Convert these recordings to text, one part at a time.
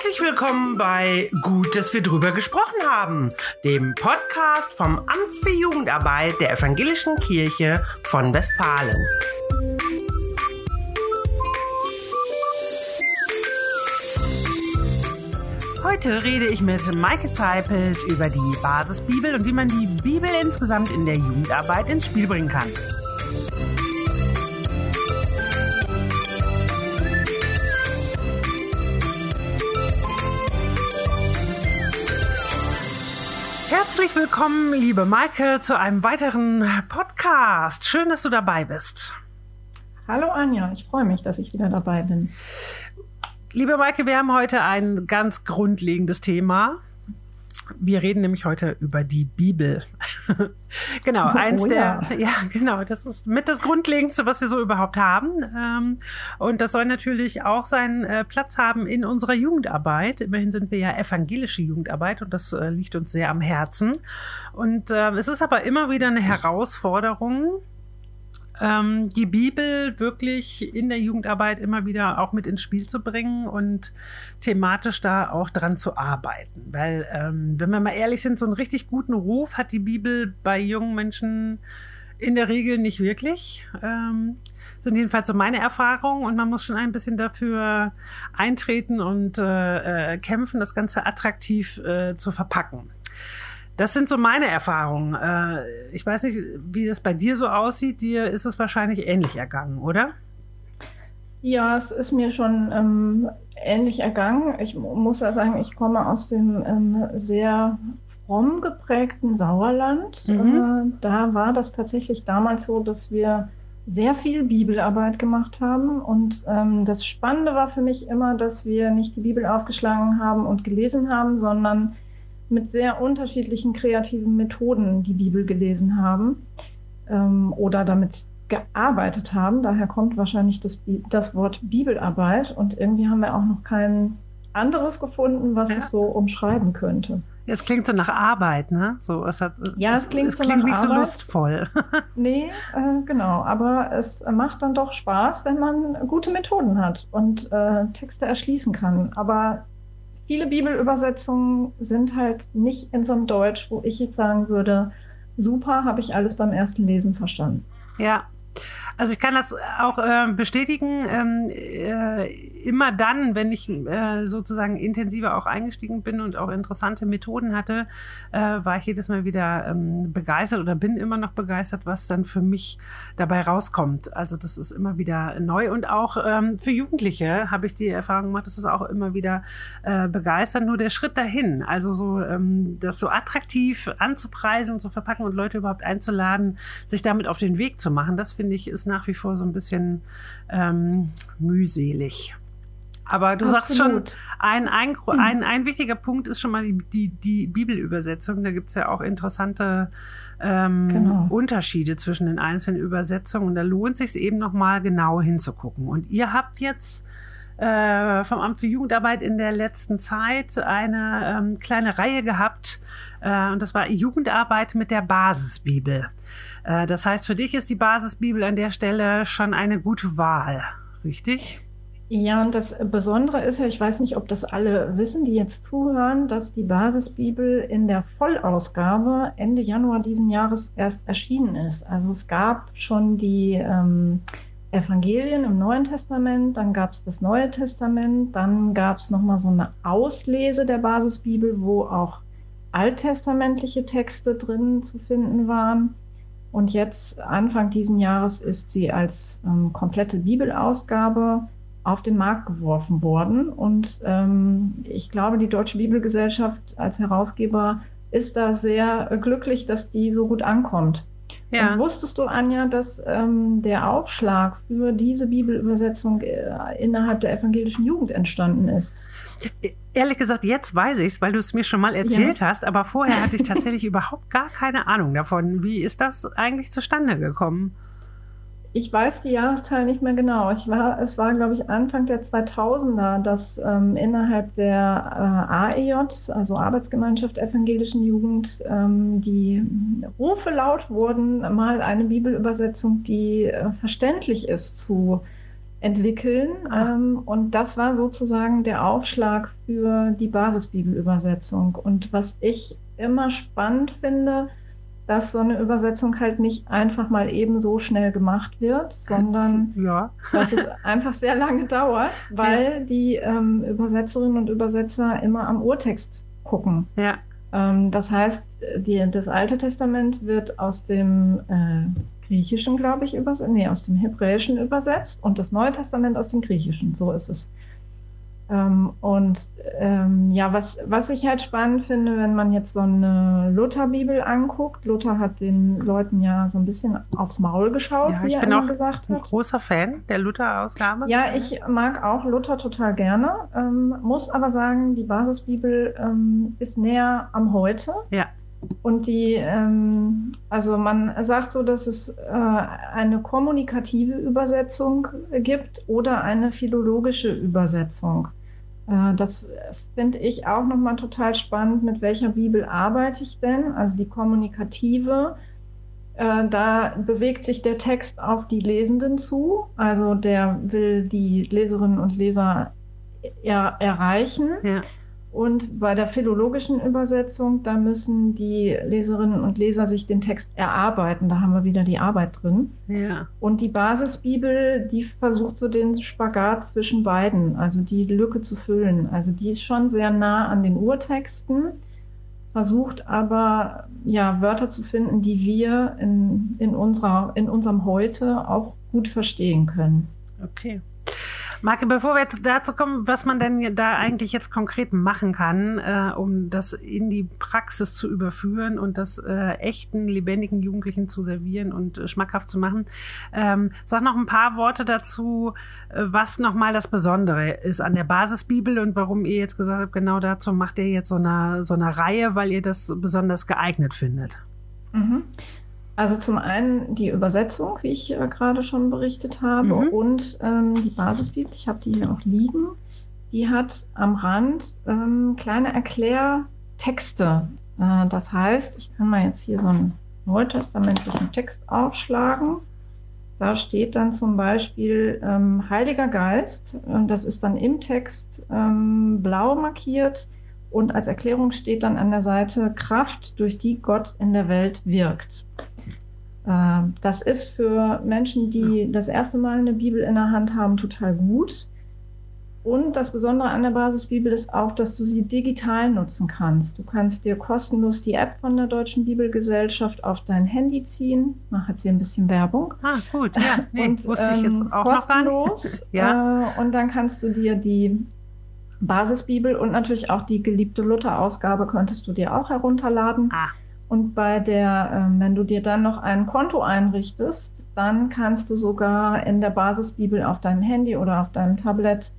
Herzlich willkommen bei Gut, dass wir drüber gesprochen haben, dem Podcast vom Amt für Jugendarbeit der Evangelischen Kirche von Westfalen. Heute rede ich mit Maike Zeipelt über die Basisbibel und wie man die Bibel insgesamt in der Jugendarbeit ins Spiel bringen kann. Herzlich willkommen, liebe Maike, zu einem weiteren Podcast. Schön, dass du dabei bist. Hallo Anja, ich freue mich, dass ich wieder dabei bin. Liebe Maike, wir haben heute ein ganz grundlegendes Thema. Wir reden nämlich heute über die Bibel. genau, oh, eins der, ja. ja. genau, das ist mit das Grundlegendste, was wir so überhaupt haben. Ähm, und das soll natürlich auch seinen äh, Platz haben in unserer Jugendarbeit. Immerhin sind wir ja evangelische Jugendarbeit und das äh, liegt uns sehr am Herzen. Und äh, es ist aber immer wieder eine Herausforderung, ähm, die Bibel wirklich in der Jugendarbeit immer wieder auch mit ins Spiel zu bringen und thematisch da auch dran zu arbeiten. Weil, ähm, wenn wir mal ehrlich sind, so einen richtig guten Ruf hat die Bibel bei jungen Menschen in der Regel nicht wirklich. Ähm, sind jedenfalls so meine Erfahrungen und man muss schon ein bisschen dafür eintreten und äh, äh, kämpfen, das Ganze attraktiv äh, zu verpacken. Das sind so meine Erfahrungen. Äh, ich weiß nicht, wie das bei dir so aussieht. Dir ist es wahrscheinlich ähnlich ergangen, oder? Ja, es ist mir schon ähm, ähnlich ergangen. Ich muss ja sagen, ich komme aus dem ähm, sehr fromm geprägten Sauerland. Mhm. Äh, da war das tatsächlich damals so, dass wir sehr viel Bibelarbeit gemacht haben. Und ähm, das Spannende war für mich immer, dass wir nicht die Bibel aufgeschlagen haben und gelesen haben, sondern mit sehr unterschiedlichen kreativen Methoden die Bibel gelesen haben ähm, oder damit gearbeitet haben. Daher kommt wahrscheinlich das, das Wort Bibelarbeit und irgendwie haben wir auch noch kein anderes gefunden, was ja. es so umschreiben könnte. Es klingt so nach Arbeit, ne? So, es hat, ja, es klingt, es, so klingt nicht Arbeit. so lustvoll. nee, äh, genau. Aber es macht dann doch Spaß, wenn man gute Methoden hat und äh, Texte erschließen kann. Aber viele Bibelübersetzungen sind halt nicht in so einem Deutsch, wo ich jetzt sagen würde, super, habe ich alles beim ersten Lesen verstanden. Ja, also ich kann das auch äh, bestätigen. Ähm, äh, immer dann, wenn ich äh, sozusagen intensiver auch eingestiegen bin und auch interessante Methoden hatte, äh, war ich jedes Mal wieder ähm, begeistert oder bin immer noch begeistert, was dann für mich dabei rauskommt. Also das ist immer wieder neu und auch ähm, für Jugendliche habe ich die Erfahrung gemacht, dass es auch immer wieder äh, begeistert. Nur der Schritt dahin, also so ähm, das so attraktiv anzupreisen und zu verpacken und Leute überhaupt einzuladen, sich damit auf den Weg zu machen, das finde ich ist nach wie vor so ein bisschen ähm, mühselig. Aber du Absolut. sagst schon, ein, ein, ein, ein wichtiger Punkt ist schon mal die, die, die Bibelübersetzung. Da gibt es ja auch interessante ähm, genau. Unterschiede zwischen den einzelnen Übersetzungen. Und da lohnt sich eben nochmal genau hinzugucken. Und ihr habt jetzt äh, vom Amt für Jugendarbeit in der letzten Zeit eine ähm, kleine Reihe gehabt. Äh, und das war Jugendarbeit mit der Basisbibel. Äh, das heißt, für dich ist die Basisbibel an der Stelle schon eine gute Wahl, richtig? Ja, und das Besondere ist ja, ich weiß nicht, ob das alle wissen, die jetzt zuhören, dass die Basisbibel in der Vollausgabe Ende Januar diesen Jahres erst erschienen ist. Also es gab schon die ähm, Evangelien im Neuen Testament, dann gab es das Neue Testament, dann gab es nochmal so eine Auslese der Basisbibel, wo auch alttestamentliche Texte drin zu finden waren. Und jetzt, Anfang diesen Jahres, ist sie als ähm, komplette Bibelausgabe auf den Markt geworfen worden. Und ähm, ich glaube, die Deutsche Bibelgesellschaft als Herausgeber ist da sehr äh, glücklich, dass die so gut ankommt. Ja. Und wusstest du, Anja, dass ähm, der Aufschlag für diese Bibelübersetzung äh, innerhalb der evangelischen Jugend entstanden ist? Ehrlich gesagt, jetzt weiß ich es, weil du es mir schon mal erzählt ja. hast, aber vorher hatte ich tatsächlich überhaupt gar keine Ahnung davon. Wie ist das eigentlich zustande gekommen? Ich weiß die Jahreszahl nicht mehr genau. Ich war, es war, glaube ich, Anfang der 2000er, dass ähm, innerhalb der äh, AEJ, also Arbeitsgemeinschaft Evangelischen Jugend, ähm, die Rufe laut wurden, mal eine Bibelübersetzung, die äh, verständlich ist, zu entwickeln. Ah. Ähm, und das war sozusagen der Aufschlag für die Basisbibelübersetzung. Und was ich immer spannend finde, dass so eine Übersetzung halt nicht einfach mal eben so schnell gemacht wird, sondern ja. dass es einfach sehr lange dauert, weil ja. die ähm, Übersetzerinnen und Übersetzer immer am Urtext gucken. Ja. Ähm, das heißt, die, das Alte Testament wird aus dem äh, Griechischen, glaube ich, übersetzt, nee, aus dem Hebräischen übersetzt und das Neue Testament aus dem Griechischen. So ist es. Ähm, und ähm, ja, was, was ich halt spannend finde, wenn man jetzt so eine Luther-Bibel anguckt, Luther hat den Leuten ja so ein bisschen aufs Maul geschaut, ja, wie er immer gesagt hat. Ich bin auch ein großer Fan der Luther-Ausgabe. Ja, ich mag auch Luther total gerne, ähm, muss aber sagen, die Basisbibel ähm, ist näher am Heute. Ja. Und die, ähm, also man sagt so, dass es äh, eine kommunikative Übersetzung gibt oder eine philologische Übersetzung. Äh, das finde ich auch nochmal total spannend, mit welcher Bibel arbeite ich denn? Also die kommunikative, äh, da bewegt sich der Text auf die Lesenden zu. Also der will die Leserinnen und Leser er erreichen. Ja. Und bei der philologischen Übersetzung, da müssen die Leserinnen und Leser sich den Text erarbeiten. Da haben wir wieder die Arbeit drin. Ja. Und die Basisbibel, die versucht so den Spagat zwischen beiden, also die Lücke zu füllen. Also die ist schon sehr nah an den Urtexten, versucht aber ja Wörter zu finden, die wir in, in, unserer, in unserem Heute auch gut verstehen können. Okay. Marke, bevor wir jetzt dazu kommen, was man denn da eigentlich jetzt konkret machen kann, äh, um das in die Praxis zu überführen und das äh, echten, lebendigen Jugendlichen zu servieren und äh, schmackhaft zu machen, ähm, sag noch ein paar Worte dazu, äh, was nochmal das Besondere ist an der Basisbibel und warum ihr jetzt gesagt habt, genau dazu macht ihr jetzt so eine, so eine Reihe, weil ihr das besonders geeignet findet. Mhm. Also zum einen die Übersetzung, wie ich äh, gerade schon berichtet habe, mhm. und ähm, die Basisbibel, ich habe die hier auch liegen, die hat am Rand ähm, kleine Erklärtexte. Äh, das heißt, ich kann mal jetzt hier so einen neutestamentlichen Text aufschlagen. Da steht dann zum Beispiel ähm, Heiliger Geist, und das ist dann im Text ähm, blau markiert. Und als Erklärung steht dann an der Seite Kraft, durch die Gott in der Welt wirkt. Ähm, das ist für Menschen, die das erste Mal eine Bibel in der Hand haben, total gut. Und das Besondere an der Basisbibel ist auch, dass du sie digital nutzen kannst. Du kannst dir kostenlos die App von der Deutschen Bibelgesellschaft auf dein Handy ziehen. Ich mache jetzt hier ein bisschen Werbung. Ah, gut, ja. Nee, und, wusste ich jetzt ähm, auch kostenlos. Noch ja. Äh, und dann kannst du dir die Basisbibel und natürlich auch die geliebte Luther-Ausgabe könntest du dir auch herunterladen. Ah. Und bei der, äh, wenn du dir dann noch ein Konto einrichtest, dann kannst du sogar in der Basisbibel auf deinem Handy oder auf deinem Tablet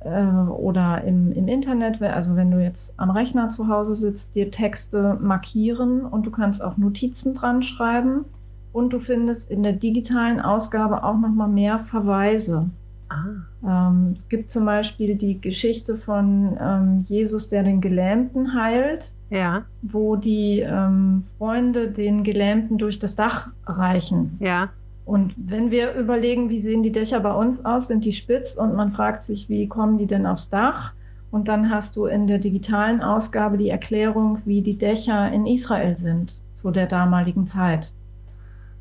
äh, oder im, im Internet, also wenn du jetzt am Rechner zu Hause sitzt, dir Texte markieren und du kannst auch Notizen dran schreiben. Und du findest in der digitalen Ausgabe auch nochmal mehr Verweise. Ah. Ähm, es gibt zum Beispiel die Geschichte von ähm, Jesus, der den Gelähmten heilt ja. wo die ähm, Freunde den Gelähmten durch das Dach reichen. Ja. Und wenn wir überlegen, wie sehen die Dächer bei uns aus, sind die spitz und man fragt sich, wie kommen die denn aufs Dach? Und dann hast du in der digitalen Ausgabe die Erklärung, wie die Dächer in Israel sind zu der damaligen Zeit.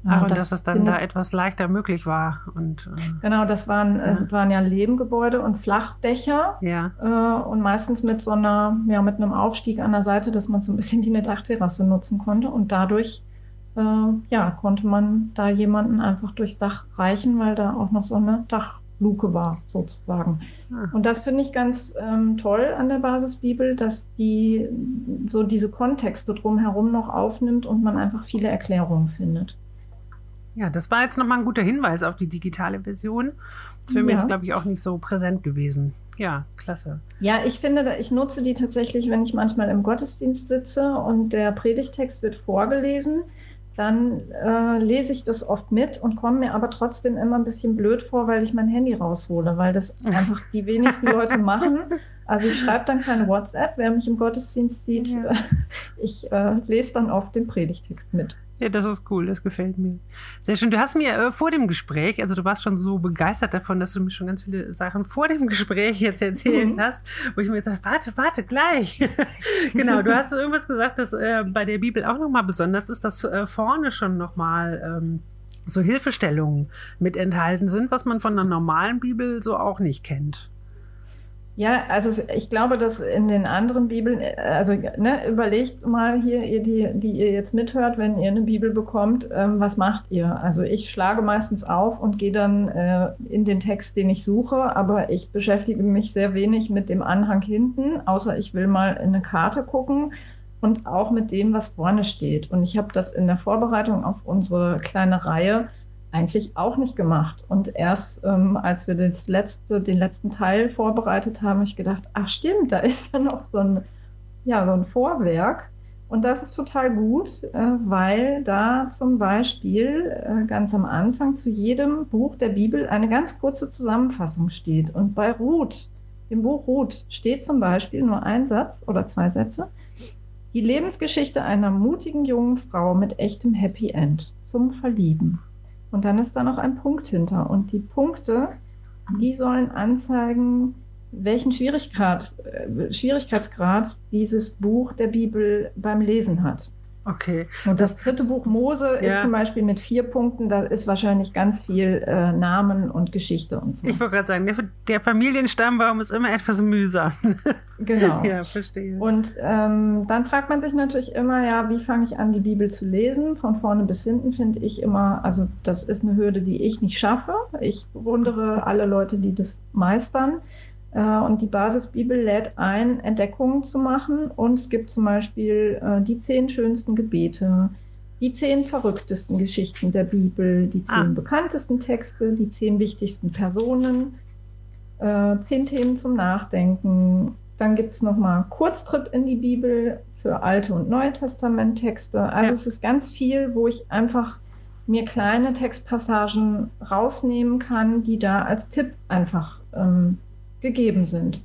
Ach, und das dass es dann da etwas leichter möglich war. Und, äh, genau, das waren ja. Äh, waren ja Lehmgebäude und Flachdächer. Ja. Äh, und meistens mit so einer, ja, mit einem Aufstieg an der Seite, dass man so ein bisschen wie eine Dachterrasse nutzen konnte. Und dadurch, äh, ja, konnte man da jemanden einfach durchs Dach reichen, weil da auch noch so eine Dachluke war, sozusagen. Ah. Und das finde ich ganz ähm, toll an der Basisbibel, dass die so diese Kontexte drumherum noch aufnimmt und man einfach viele Erklärungen findet. Ja, das war jetzt nochmal ein guter Hinweis auf die digitale Version. Das wäre mir ja. jetzt, glaube ich, auch nicht so präsent gewesen. Ja, klasse. Ja, ich finde, ich nutze die tatsächlich, wenn ich manchmal im Gottesdienst sitze und der Predigtext wird vorgelesen, dann äh, lese ich das oft mit und komme mir aber trotzdem immer ein bisschen blöd vor, weil ich mein Handy raushole, weil das einfach die wenigsten Leute machen. Also ich schreibe dann keine WhatsApp, wer mich im Gottesdienst sieht. Ja. Ich äh, lese dann oft den Predigtext mit. Ja, das ist cool, das gefällt mir. Sehr schön. Du hast mir äh, vor dem Gespräch, also du warst schon so begeistert davon, dass du mir schon ganz viele Sachen vor dem Gespräch jetzt erzählt mhm. hast, wo ich mir gesagt warte, warte, gleich. genau, du hast irgendwas gesagt, dass äh, bei der Bibel auch nochmal besonders ist, dass äh, vorne schon nochmal ähm, so Hilfestellungen mit enthalten sind, was man von einer normalen Bibel so auch nicht kennt. Ja, also ich glaube, dass in den anderen Bibeln, also ne, überlegt mal hier, ihr, die, die ihr jetzt mithört, wenn ihr eine Bibel bekommt, ähm, was macht ihr? Also ich schlage meistens auf und gehe dann äh, in den Text, den ich suche, aber ich beschäftige mich sehr wenig mit dem Anhang hinten, außer ich will mal in eine Karte gucken und auch mit dem, was vorne steht. Und ich habe das in der Vorbereitung auf unsere kleine Reihe eigentlich auch nicht gemacht. Und erst ähm, als wir das letzte, den letzten Teil vorbereitet haben, habe ich gedacht, ach stimmt, da ist ja noch so ein, ja, so ein Vorwerk. Und das ist total gut, äh, weil da zum Beispiel äh, ganz am Anfang zu jedem Buch der Bibel eine ganz kurze Zusammenfassung steht. Und bei Ruth, im Buch Ruth, steht zum Beispiel nur ein Satz oder zwei Sätze. Die Lebensgeschichte einer mutigen jungen Frau mit echtem Happy End zum Verlieben. Und dann ist da noch ein Punkt hinter. Und die Punkte, die sollen anzeigen, welchen Schwierigkeit, äh, Schwierigkeitsgrad dieses Buch der Bibel beim Lesen hat. Okay. Und das, dritte Buch Mose ja. ist zum Beispiel mit vier Punkten, da ist wahrscheinlich ganz viel äh, Namen und Geschichte und so. Ich wollte gerade sagen, der, der, Familienstammbaum ist immer etwas mühsam. Genau. ja, verstehe. Und ähm, dann fragt man sich natürlich immer, ja, wie fange ich an, die Bibel zu lesen? Von vorne bis hinten finde ich immer, also das ist eine Hürde, die ich nicht schaffe. Ich bewundere alle Leute, die das meistern. Äh, und die Basisbibel lädt ein, Entdeckungen zu machen. Und es gibt zum Beispiel äh, die zehn schönsten Gebete, die zehn verrücktesten Geschichten der Bibel, die zehn ah. bekanntesten Texte, die zehn wichtigsten Personen, äh, zehn Themen zum Nachdenken. Dann gibt es nochmal Kurztrip in die Bibel für Alte und Neue Testament-Texte. Also ja. es ist ganz viel, wo ich einfach mir kleine Textpassagen rausnehmen kann, die da als Tipp einfach ähm, gegeben sind.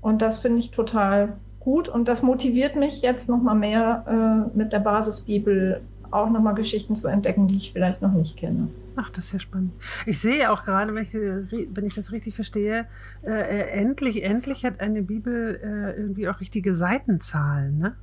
Und das finde ich total gut und das motiviert mich jetzt nochmal mehr äh, mit der Basisbibel auch nochmal Geschichten zu entdecken, die ich vielleicht noch nicht kenne. Ach, das ist ja spannend. Ich sehe auch gerade, wenn ich, wenn ich das richtig verstehe, äh, äh endlich, endlich hat eine Bibel äh, irgendwie auch richtige Seitenzahlen, ne?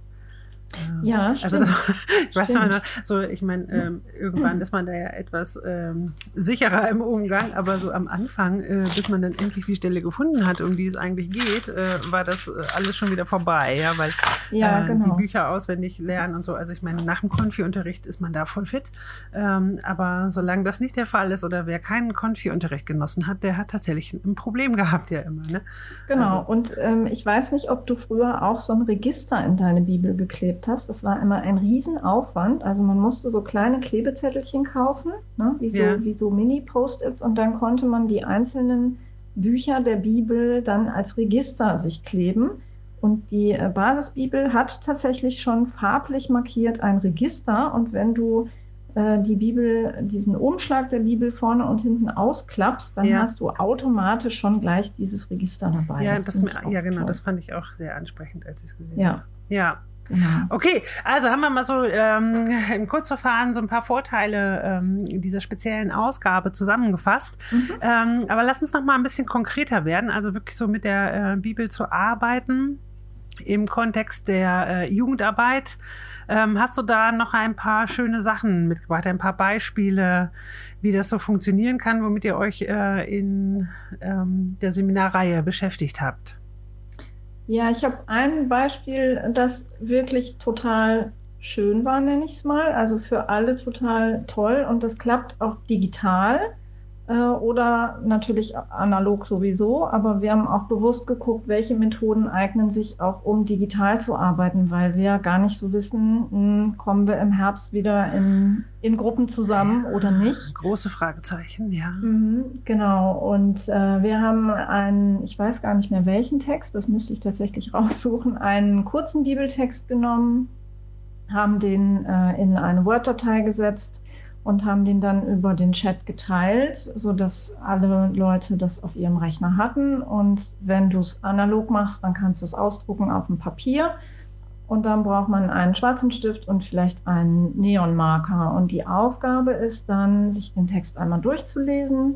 Ja, also das, ich weiß noch, so ich meine, ähm, irgendwann ist man da ja etwas ähm, sicherer im Umgang, aber so am Anfang, äh, bis man dann endlich die Stelle gefunden hat, um die es eigentlich geht, äh, war das äh, alles schon wieder vorbei, ja, weil ja, äh, genau. die Bücher auswendig lernen und so. Also ich meine, nach dem Konfi-Unterricht ist man da voll fit, ähm, aber solange das nicht der Fall ist oder wer keinen Konfi-Unterricht genossen hat, der hat tatsächlich ein Problem gehabt ja immer. Ne? Genau. Also, und ähm, ich weiß nicht, ob du früher auch so ein Register in deine Bibel geklebt erlebt hast. Das war immer ein Riesenaufwand. Also man musste so kleine Klebezettelchen kaufen, ne? wie so, ja. so Mini-Post-its und dann konnte man die einzelnen Bücher der Bibel dann als Register sich kleben. Und die äh, Basisbibel hat tatsächlich schon farblich markiert ein Register. Und wenn du äh, die Bibel, diesen Umschlag der Bibel vorne und hinten ausklappst, dann ja. hast du automatisch schon gleich dieses Register dabei. Ja, das das ja genau, toll. das fand ich auch sehr ansprechend, als ich es gesehen ja. habe. Ja, Genau. Okay, also haben wir mal so ähm, im Kurzverfahren so ein paar Vorteile ähm, dieser speziellen Ausgabe zusammengefasst. Mhm. Ähm, aber lass uns noch mal ein bisschen konkreter werden, also wirklich so mit der äh, Bibel zu arbeiten im Kontext der äh, Jugendarbeit. Ähm, hast du da noch ein paar schöne Sachen mitgebracht, ein paar Beispiele, wie das so funktionieren kann, womit ihr euch äh, in ähm, der Seminarreihe beschäftigt habt? Ja, ich habe ein Beispiel, das wirklich total schön war, nenne ich es mal. Also für alle total toll und das klappt auch digital oder natürlich analog sowieso. Aber wir haben auch bewusst geguckt, welche Methoden eignen sich auch, um digital zu arbeiten, weil wir gar nicht so wissen, hm, kommen wir im Herbst wieder in, in Gruppen zusammen oder nicht. Große Fragezeichen, ja. Mhm, genau. Und äh, wir haben einen, ich weiß gar nicht mehr welchen Text, das müsste ich tatsächlich raussuchen, einen kurzen Bibeltext genommen, haben den äh, in eine Word-Datei gesetzt und haben den dann über den Chat geteilt, sodass alle Leute das auf ihrem Rechner hatten. Und wenn du es analog machst, dann kannst du es ausdrucken auf dem Papier. Und dann braucht man einen schwarzen Stift und vielleicht einen Neonmarker. Und die Aufgabe ist dann, sich den Text einmal durchzulesen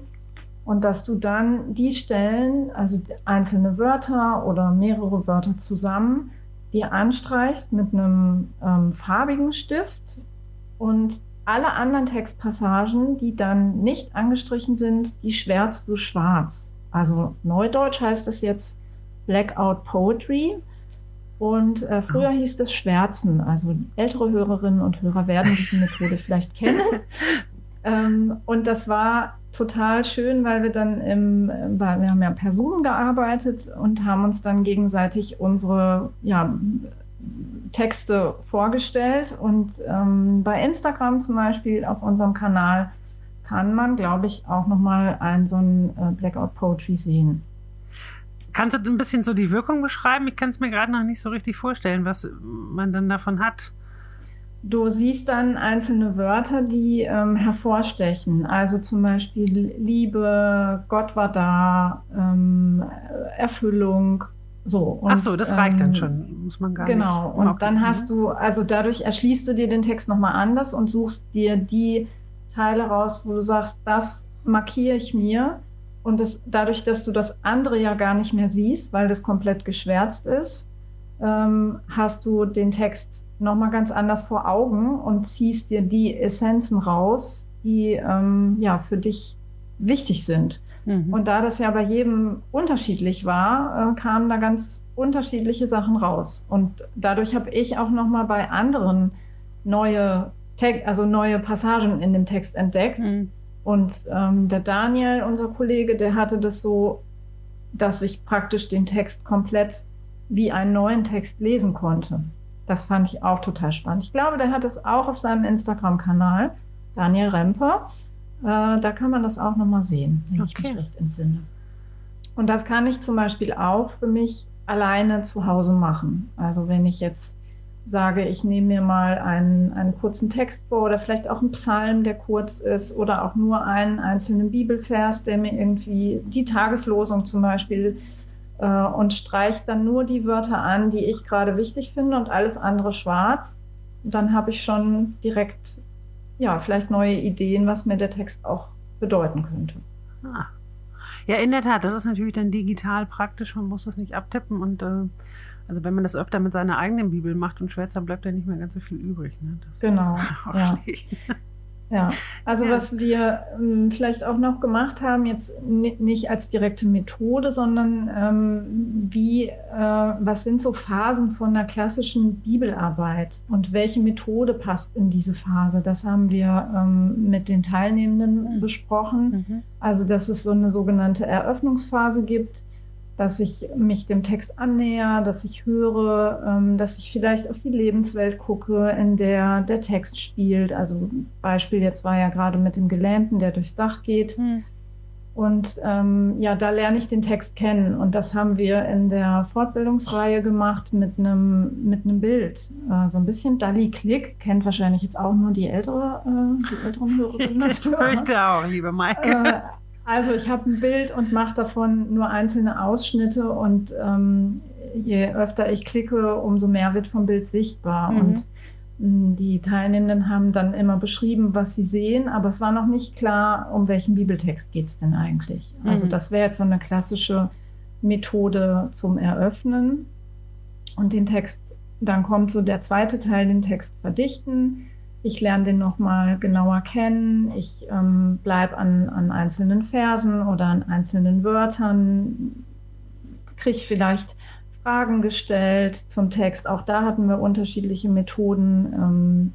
und dass du dann die Stellen, also einzelne Wörter oder mehrere Wörter zusammen, dir anstreichst mit einem ähm, farbigen Stift und alle anderen Textpassagen, die dann nicht angestrichen sind, die schwärzt du schwarz. Also Neudeutsch heißt es jetzt Blackout Poetry. Und äh, früher oh. hieß es Schwärzen. Also ältere Hörerinnen und Hörer werden diese Methode vielleicht kennen. ähm, und das war total schön, weil wir dann im, weil wir haben ja per Zoom gearbeitet und haben uns dann gegenseitig unsere ja, Texte vorgestellt. Und ähm, bei Instagram zum Beispiel auf unserem Kanal kann man, glaube ich, auch nochmal ein so ein äh, Blackout Poetry sehen. Kannst du ein bisschen so die Wirkung beschreiben? Ich kann es mir gerade noch nicht so richtig vorstellen, was man dann davon hat. Du siehst dann einzelne Wörter, die ähm, hervorstechen. Also zum Beispiel Liebe, Gott war da, ähm, Erfüllung, so. Und, Ach so, das reicht ähm, dann schon, muss man gar genau. nicht. Genau. Und dann hast du, also dadurch erschließt du dir den Text nochmal anders und suchst dir die Teile raus, wo du sagst, das markiere ich mir. Und das, dadurch, dass du das andere ja gar nicht mehr siehst, weil das komplett geschwärzt ist, ähm, hast du den Text nochmal ganz anders vor Augen und ziehst dir die Essenzen raus, die ähm, ja für dich wichtig sind. Mhm. Und da das ja bei jedem unterschiedlich war, äh, kamen da ganz unterschiedliche Sachen raus. Und dadurch habe ich auch noch mal bei anderen neue, Te also neue Passagen in dem Text entdeckt. Mhm. Und ähm, der Daniel, unser Kollege, der hatte das so, dass ich praktisch den Text komplett wie einen neuen Text lesen konnte. Das fand ich auch total spannend. Ich glaube, der hat es auch auf seinem Instagram-Kanal, Daniel Remper. Äh, da kann man das auch nochmal sehen, wenn okay. ich mich recht entsinne. Und das kann ich zum Beispiel auch für mich alleine zu Hause machen. Also wenn ich jetzt sage, ich nehme mir mal einen, einen kurzen Text vor oder vielleicht auch einen Psalm, der kurz ist oder auch nur einen einzelnen Bibelvers, der mir irgendwie die Tageslosung zum Beispiel äh, und streiche dann nur die Wörter an, die ich gerade wichtig finde und alles andere schwarz. dann habe ich schon direkt ja, vielleicht neue Ideen, was mir der Text auch bedeuten könnte. Ah. Ja, in der Tat, das ist natürlich dann digital praktisch, man muss es nicht abtippen und äh, also wenn man das öfter mit seiner eigenen Bibel macht und schwärzt, dann bleibt ja nicht mehr ganz so viel übrig. Ne? genau. ja. Ja, also ja. was wir ähm, vielleicht auch noch gemacht haben, jetzt nicht als direkte Methode, sondern ähm, wie, äh, was sind so Phasen von einer klassischen Bibelarbeit und welche Methode passt in diese Phase? Das haben wir ähm, mit den Teilnehmenden mhm. besprochen. Mhm. Also, dass es so eine sogenannte Eröffnungsphase gibt, dass ich mich dem Text annäher, dass ich höre, ähm, dass ich vielleicht auf die Lebenswelt gucke, in der der Text spielt. Also Beispiel jetzt war ja gerade mit dem Gelähmten, der durchs Dach geht. Hm. Und ähm, ja, da lerne ich den Text kennen. Und das haben wir in der Fortbildungsreihe gemacht mit einem mit einem Bild. Äh, so ein bisschen Dalli Klick, kennt wahrscheinlich jetzt auch nur die ältere, äh, die älteren Hörerinnen. Ich fürchte auch, liebe Maike. Äh, also ich habe ein Bild und mache davon nur einzelne Ausschnitte und ähm, je öfter ich klicke, umso mehr wird vom Bild sichtbar. Mhm. Und hm, die Teilnehmenden haben dann immer beschrieben, was sie sehen, aber es war noch nicht klar, um welchen Bibeltext geht es denn eigentlich. Also mhm. Also das wäre jetzt so eine klassische Methode zum Eröffnen. Und den Text, dann kommt so der zweite Teil, den Text verdichten ich lerne den nochmal genauer kennen. Ich ähm, bleibe an, an einzelnen Versen oder an einzelnen Wörtern, kriege vielleicht Fragen gestellt zum Text. Auch da hatten wir unterschiedliche Methoden, ähm,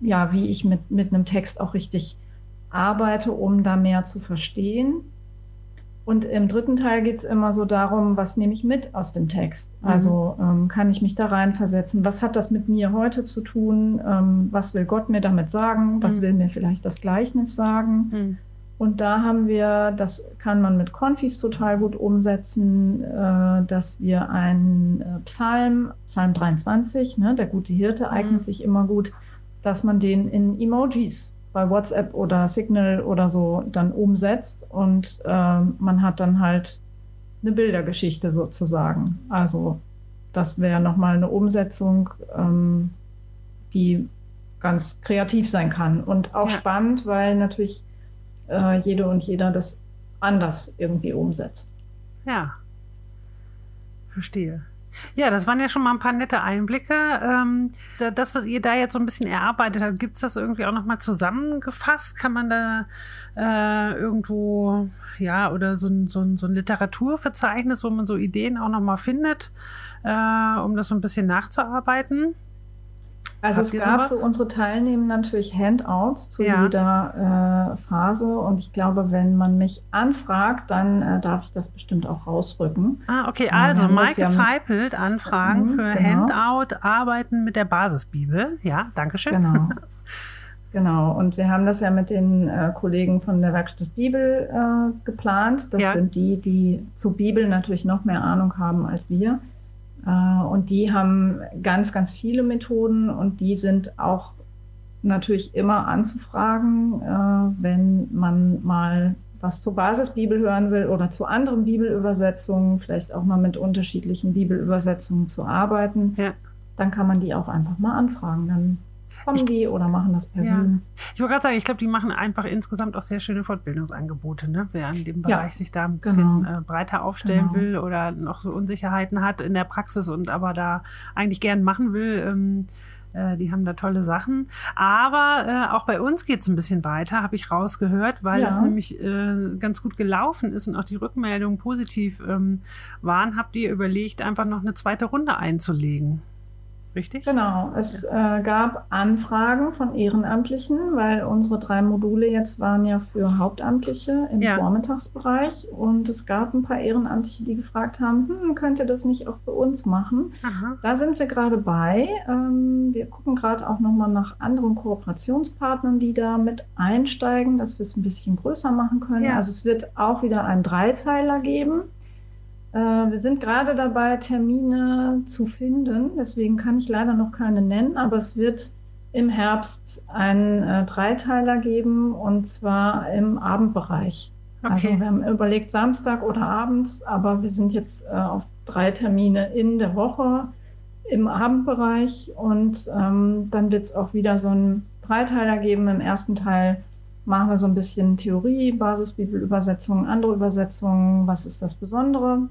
ja, wie ich mit, mit einem Text auch richtig arbeite, um da mehr zu verstehen. Und im dritten Teil geht es immer so darum, was nehme ich mit aus dem Text? Mhm. Also ähm, kann ich mich da reinversetzen? Was hat das mit mir heute zu tun? Ähm, was will Gott mir damit sagen? Was mhm. will mir vielleicht das Gleichnis sagen? Mhm. Und da haben wir, das kann man mit Konfis total gut umsetzen, äh, dass wir einen äh, Psalm, Psalm 23, ne, der gute Hirte eignet mhm. sich immer gut, dass man den in Emojis bei WhatsApp oder Signal oder so dann umsetzt und äh, man hat dann halt eine Bildergeschichte sozusagen. Also das wäre nochmal eine Umsetzung, ähm, die ganz kreativ sein kann und auch ja. spannend, weil natürlich äh, jede und jeder das anders irgendwie umsetzt. Ja, verstehe. Ja, das waren ja schon mal ein paar nette Einblicke. Ähm, das, was ihr da jetzt so ein bisschen erarbeitet habt, gibt es das irgendwie auch nochmal zusammengefasst? Kann man da äh, irgendwo, ja, oder so ein, so, ein, so ein Literaturverzeichnis, wo man so Ideen auch nochmal findet, äh, um das so ein bisschen nachzuarbeiten? Also Habt es gab für unsere Teilnehmer natürlich Handouts zu ja. jeder äh, Phase und ich glaube, wenn man mich anfragt, dann äh, darf ich das bestimmt auch rausrücken. Ah, okay, also Maike ja Zeipelt anfragen mhm, für genau. Handout, arbeiten mit der Basisbibel. Ja, danke schön. Genau. Genau, und wir haben das ja mit den äh, Kollegen von der Werkstatt Bibel äh, geplant. Das ja. sind die, die zu Bibel natürlich noch mehr Ahnung haben als wir. Äh, und die haben ganz, ganz viele Methoden und die sind auch natürlich immer anzufragen, äh, wenn man mal was zur Basisbibel hören will oder zu anderen Bibelübersetzungen, vielleicht auch mal mit unterschiedlichen Bibelübersetzungen zu arbeiten, ja. dann kann man die auch einfach mal anfragen. Dann kommen ich, die oder machen das per ja. Zoom. Ich wollte gerade sagen, ich glaube, die machen einfach insgesamt auch sehr schöne Fortbildungsangebote. Ne? Wer in dem Bereich ja, sich da ein bisschen genau. äh, breiter aufstellen genau. will oder noch so Unsicherheiten hat in der Praxis und aber da eigentlich gern machen will, ähm, äh, die haben da tolle Sachen. Aber äh, auch bei uns geht es ein bisschen weiter, habe ich rausgehört, weil ja. das nämlich äh, ganz gut gelaufen ist und auch die Rückmeldungen positiv ähm, waren. Habt ihr überlegt, einfach noch eine zweite Runde einzulegen? Richtig? Genau. Es ja. äh, gab Anfragen von Ehrenamtlichen, weil unsere drei Module jetzt waren ja für Hauptamtliche im ja. Vormittagsbereich. Und es gab ein paar Ehrenamtliche, die gefragt haben, hm, könnt ihr das nicht auch für uns machen? Aha. Da sind wir gerade bei. Ähm, wir gucken gerade auch nochmal nach anderen Kooperationspartnern, die da mit einsteigen, dass wir es ein bisschen größer machen können. Ja. Also es wird auch wieder einen Dreiteiler geben. Äh, wir sind gerade dabei, Termine zu finden. Deswegen kann ich leider noch keine nennen, aber es wird im Herbst einen äh, Dreiteiler geben und zwar im Abendbereich. Also okay. Also wir haben überlegt Samstag oder abends, aber wir sind jetzt äh, auf drei Termine in der Woche im Abendbereich und ähm, dann wird es auch wieder so einen Dreiteiler geben. Im ersten Teil machen wir so ein bisschen Theorie, Basisbibelübersetzungen, andere Übersetzungen, was ist das Besondere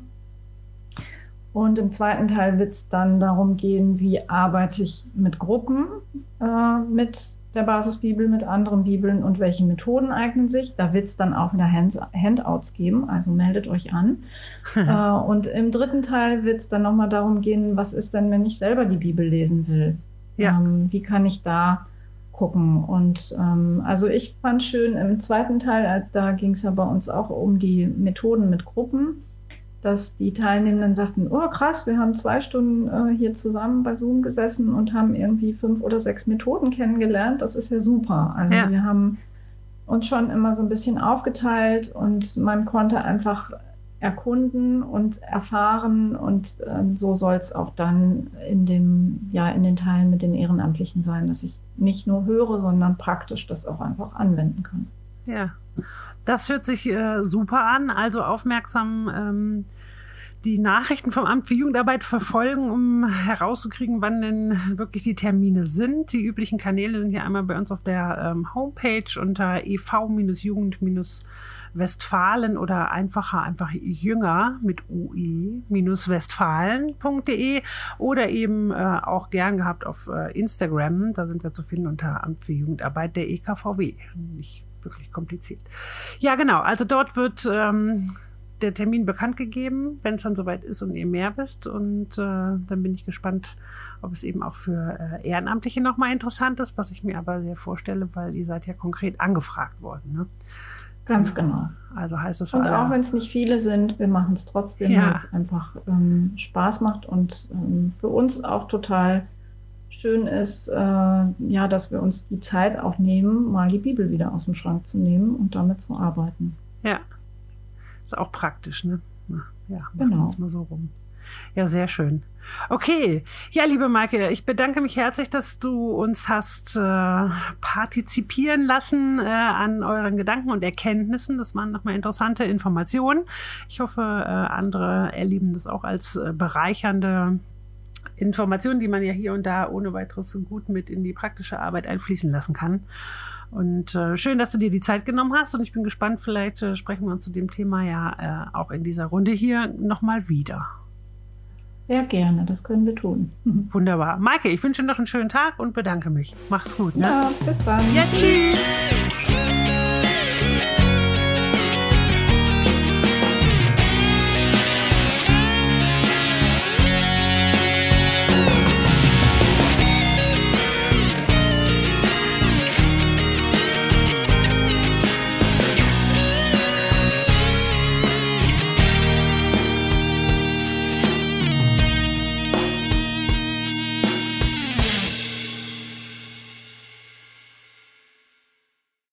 und im zweiten Teil wird es dann darum gehen, wie arbeite ich mit Gruppen, äh, mit der Basisbibel, mit anderen Bibeln und welche Methoden eignen sich. Da wird es dann auch wieder Hand Handouts geben, also meldet euch an. äh, und im dritten Teil wird es dann nochmal darum gehen, was ist denn, wenn ich selber die Bibel lesen will? Ja. Ähm, wie kann ich da gucken? Und ähm, also ich fand schön im zweiten Teil, äh, da ging es ja bei uns auch um die Methoden mit Gruppen dass die Teilnehmenden sagten, oh krass, wir haben zwei Stunden äh, hier zusammen bei Zoom gesessen und haben irgendwie fünf oder sechs Methoden kennengelernt. Das ist ja super. Also ja. wir haben uns schon immer so ein bisschen aufgeteilt und man konnte einfach erkunden und erfahren und äh, so soll es auch dann in dem ja in den Teilen mit den Ehrenamtlichen sein, dass ich nicht nur höre, sondern praktisch das auch einfach anwenden kann. Ja, das hört sich äh, super an. Also aufmerksam ähm, die Nachrichten vom Amt für Jugendarbeit verfolgen, um herauszukriegen, wann denn wirklich die Termine sind. Die üblichen Kanäle sind hier einmal bei uns auf der ähm, Homepage unter ev-jugend-westfalen oder einfacher einfach jünger mit ue-westfalen.de oder eben äh, auch gern gehabt auf äh, Instagram. Da sind wir zu finden unter Amt für Jugendarbeit der EKVW. Nicht wirklich kompliziert. Ja, genau. Also dort wird ähm, der Termin bekannt gegeben, wenn es dann soweit ist und ihr mehr wisst. Und äh, dann bin ich gespannt, ob es eben auch für äh, Ehrenamtliche nochmal interessant ist, was ich mir aber sehr vorstelle, weil ihr seid ja konkret angefragt worden. Ne? Ganz genau. Also heißt es Und auch wenn es nicht viele sind, wir machen es trotzdem, ja. weil es einfach ähm, Spaß macht und ähm, für uns auch total schön ist, äh, ja, dass wir uns die Zeit auch nehmen, mal die Bibel wieder aus dem Schrank zu nehmen und damit zu arbeiten. Ja. Ist auch praktisch, ne? Ja, genau. mal so rum. Ja, sehr schön. Okay, ja, liebe Maike, ich bedanke mich herzlich, dass du uns hast äh, partizipieren lassen äh, an euren Gedanken und Erkenntnissen. Das waren nochmal interessante Informationen. Ich hoffe, äh, andere erleben das auch als äh, bereichernde Informationen, die man ja hier und da ohne weiteres gut mit in die praktische Arbeit einfließen lassen kann. Und äh, schön, dass du dir die Zeit genommen hast. Und ich bin gespannt, vielleicht äh, sprechen wir uns zu dem Thema ja äh, auch in dieser Runde hier nochmal wieder. Sehr gerne, das können wir tun. Wunderbar. Maike, ich wünsche noch einen schönen Tag und bedanke mich. Mach's gut. Ne? Ja, bis dann. Ja, tschüss.